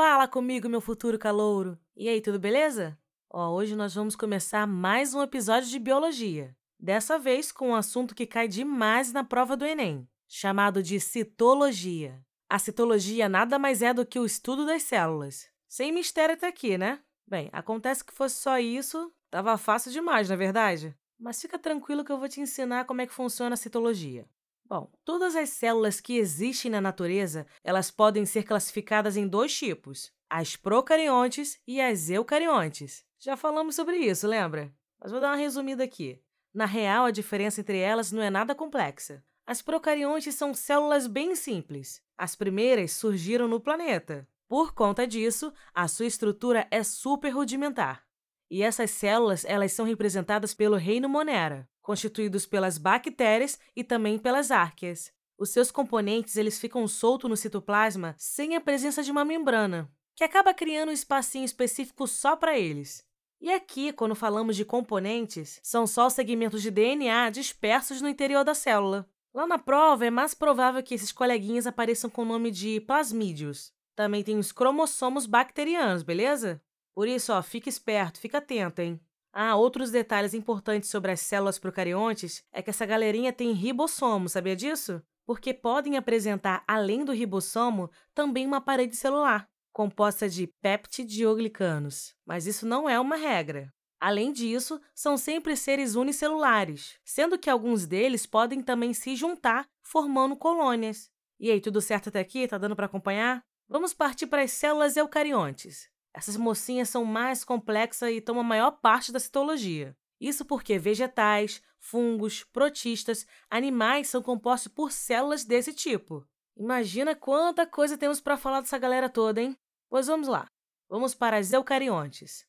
Fala comigo, meu futuro calouro. E aí, tudo beleza? Ó, hoje nós vamos começar mais um episódio de biologia. Dessa vez com um assunto que cai demais na prova do Enem, chamado de citologia. A citologia nada mais é do que o estudo das células. Sem mistério até aqui, né? Bem, acontece que fosse só isso, tava fácil demais, na é verdade? Mas fica tranquilo que eu vou te ensinar como é que funciona a citologia. Bom, todas as células que existem na natureza, elas podem ser classificadas em dois tipos, as procariontes e as eucariontes. Já falamos sobre isso, lembra? Mas vou dar uma resumida aqui. Na real, a diferença entre elas não é nada complexa. As procariontes são células bem simples. As primeiras surgiram no planeta. Por conta disso, a sua estrutura é super rudimentar. E essas células, elas são representadas pelo reino Monera constituídos pelas bactérias e também pelas árqueas. Os seus componentes eles ficam soltos no citoplasma sem a presença de uma membrana, que acaba criando um espacinho específico só para eles. E aqui, quando falamos de componentes, são só segmentos de DNA dispersos no interior da célula. Lá na prova, é mais provável que esses coleguinhas apareçam com o nome de plasmídeos. Também tem os cromossomos bacterianos, beleza? Por isso, ó, fica esperto, fica atento, hein? Ah, outros detalhes importantes sobre as células procariontes é que essa galerinha tem ribossomo, sabia disso? Porque podem apresentar, além do ribossomo, também uma parede celular, composta de peptidioglicanos. Mas isso não é uma regra. Além disso, são sempre seres unicelulares, sendo que alguns deles podem também se juntar, formando colônias. E aí, tudo certo até aqui? Tá dando para acompanhar? Vamos partir para as células eucariontes. Essas mocinhas são mais complexas e tomam a maior parte da citologia. Isso porque vegetais, fungos, protistas, animais são compostos por células desse tipo. Imagina quanta coisa temos para falar dessa galera toda, hein? Pois vamos lá. Vamos para as eucariontes.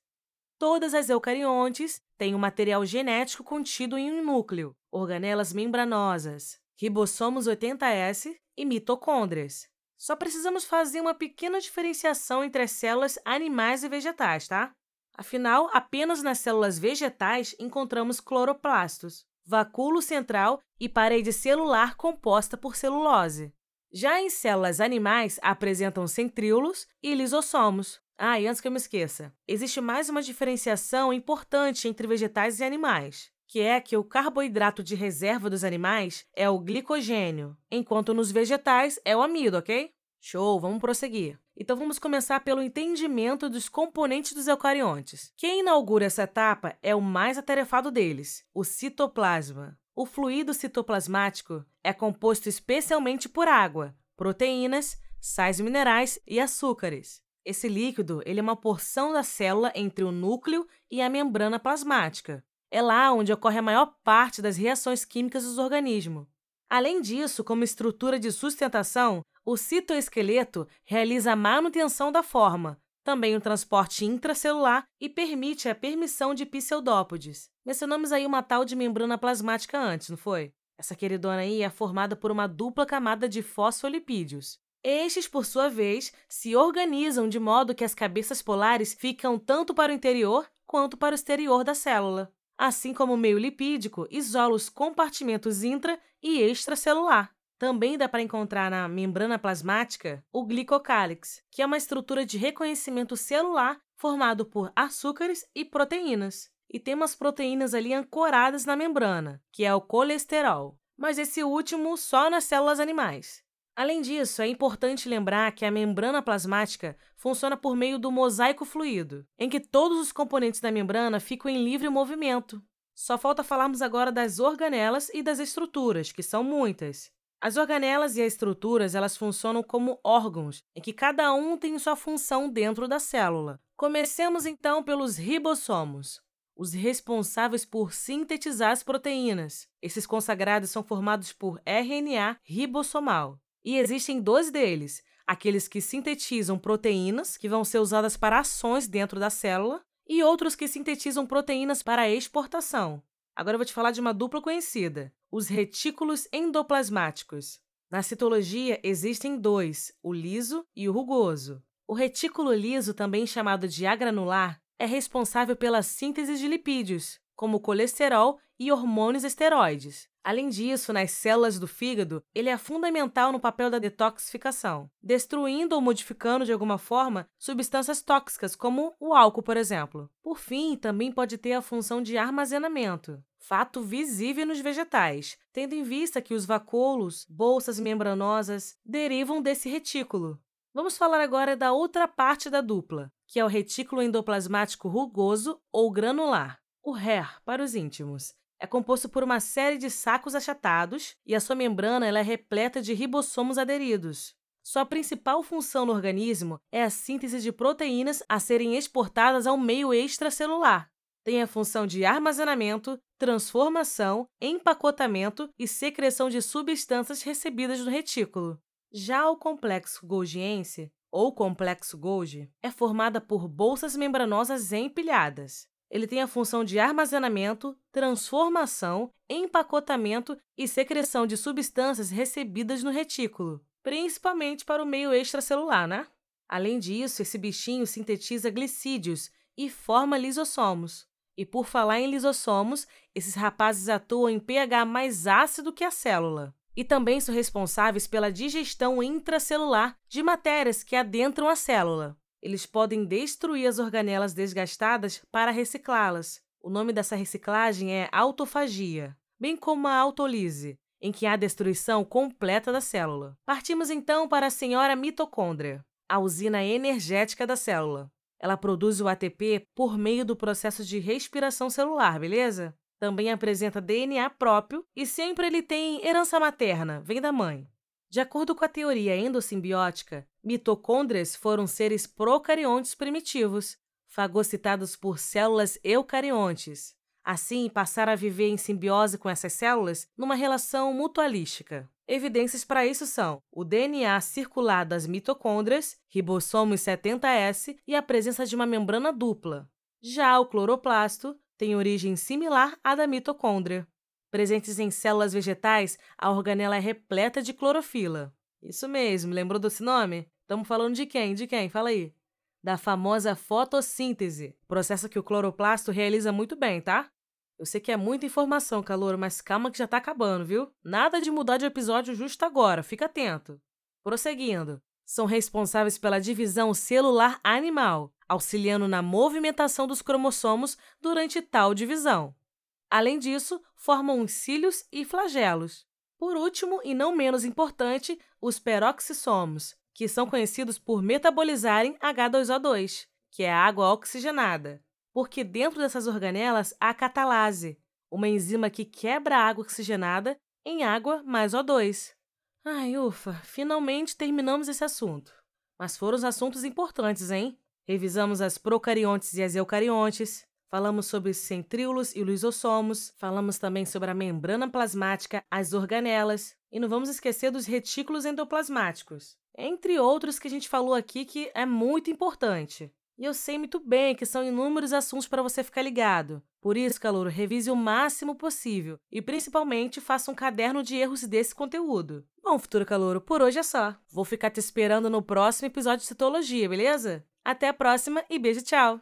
Todas as eucariontes têm um material genético contido em um núcleo, organelas membranosas, ribossomos 80S e mitocôndrias. Só precisamos fazer uma pequena diferenciação entre as células animais e vegetais, tá? Afinal, apenas nas células vegetais encontramos cloroplastos, vacúolo central e parede celular composta por celulose. Já em células animais, apresentam centríolos e lisossomos. Ah, e antes que eu me esqueça, existe mais uma diferenciação importante entre vegetais e animais que é que o carboidrato de reserva dos animais é o glicogênio, enquanto nos vegetais é o amido, ok? Show, vamos prosseguir. Então vamos começar pelo entendimento dos componentes dos eucariontes. Quem inaugura essa etapa é o mais atarefado deles, o citoplasma. O fluido citoplasmático é composto especialmente por água, proteínas, sais minerais e açúcares. Esse líquido ele é uma porção da célula entre o núcleo e a membrana plasmática. É lá onde ocorre a maior parte das reações químicas dos organismos. Além disso, como estrutura de sustentação, o citoesqueleto realiza a manutenção da forma, também o transporte intracelular e permite a permissão de pseudópodes. Mencionamos aí uma tal de membrana plasmática antes, não foi? Essa queridona aí é formada por uma dupla camada de fosfolipídios. Estes, por sua vez, se organizam de modo que as cabeças polares ficam tanto para o interior quanto para o exterior da célula assim como o meio lipídico isola os compartimentos intra e extracelular. Também dá para encontrar na membrana plasmática o glicocálix, que é uma estrutura de reconhecimento celular formado por açúcares e proteínas. E tem umas proteínas ali ancoradas na membrana, que é o colesterol, mas esse último só nas células animais. Além disso, é importante lembrar que a membrana plasmática funciona por meio do mosaico fluido, em que todos os componentes da membrana ficam em livre movimento. Só falta falarmos agora das organelas e das estruturas, que são muitas. As organelas e as estruturas elas funcionam como órgãos, em que cada um tem sua função dentro da célula. Comecemos então pelos ribossomos, os responsáveis por sintetizar as proteínas. Esses consagrados são formados por RNA ribossomal. E existem dois deles: aqueles que sintetizam proteínas, que vão ser usadas para ações dentro da célula, e outros que sintetizam proteínas para exportação. Agora eu vou te falar de uma dupla conhecida: os retículos endoplasmáticos. Na citologia existem dois, o liso e o rugoso. O retículo liso, também chamado de agranular, é responsável pela síntese de lipídios, como colesterol e hormônios esteroides. Além disso, nas células do fígado, ele é fundamental no papel da detoxificação, destruindo ou modificando de alguma forma substâncias tóxicas, como o álcool, por exemplo. Por fim, também pode ter a função de armazenamento, fato visível nos vegetais, tendo em vista que os vacúolos, bolsas membranosas, derivam desse retículo. Vamos falar agora da outra parte da dupla, que é o retículo endoplasmático rugoso ou granular, o RER para os íntimos é composto por uma série de sacos achatados e a sua membrana é repleta de ribossomos aderidos. Sua principal função no organismo é a síntese de proteínas a serem exportadas ao meio extracelular. Tem a função de armazenamento, transformação, empacotamento e secreção de substâncias recebidas no retículo. Já o complexo golgiense, ou complexo Golgi, é formada por bolsas membranosas empilhadas. Ele tem a função de armazenamento, transformação, empacotamento e secreção de substâncias recebidas no retículo, principalmente para o meio extracelular, né? Além disso, esse bichinho sintetiza glicídios e forma lisossomos. E por falar em lisossomos, esses rapazes atuam em pH mais ácido que a célula. E também são responsáveis pela digestão intracelular de matérias que adentram a célula. Eles podem destruir as organelas desgastadas para reciclá-las. O nome dessa reciclagem é autofagia, bem como a autolise, em que há destruição completa da célula. Partimos então para a senhora mitocôndria, a usina energética da célula. Ela produz o ATP por meio do processo de respiração celular, beleza? Também apresenta DNA próprio e sempre ele tem herança materna, vem da mãe. De acordo com a teoria endossimbiótica, mitocôndrias foram seres procariontes primitivos, fagocitados por células eucariontes. Assim, passaram a viver em simbiose com essas células numa relação mutualística. Evidências para isso são o DNA circular das mitocôndrias, ribossomos 70S e a presença de uma membrana dupla. Já o cloroplasto tem origem similar à da mitocôndria. Presentes em células vegetais, a organela é repleta de clorofila. Isso mesmo, lembrou desse nome? Estamos falando de quem? De quem? Fala aí. Da famosa fotossíntese, processo que o cloroplasto realiza muito bem, tá? Eu sei que é muita informação, calor, mas calma que já tá acabando, viu? Nada de mudar de episódio justo agora, fica atento. Prosseguindo. São responsáveis pela divisão celular animal, auxiliando na movimentação dos cromossomos durante tal divisão. Além disso, formam os cílios e flagelos. Por último, e não menos importante, os peroxissomos, que são conhecidos por metabolizarem H2O2, que é a água oxigenada, porque dentro dessas organelas há catalase, uma enzima que quebra a água oxigenada em água mais O2. Ai, ufa, finalmente terminamos esse assunto. Mas foram os assuntos importantes, hein? Revisamos as procariontes e as eucariontes, Falamos sobre os centríolos e lisossomos, falamos também sobre a membrana plasmática, as organelas, e não vamos esquecer dos retículos endoplasmáticos, entre outros que a gente falou aqui que é muito importante. E eu sei muito bem que são inúmeros assuntos para você ficar ligado. Por isso, calouro, revise o máximo possível e, principalmente, faça um caderno de erros desse conteúdo. Bom, futuro calouro, por hoje é só. Vou ficar te esperando no próximo episódio de Citologia, beleza? Até a próxima e beijo, tchau!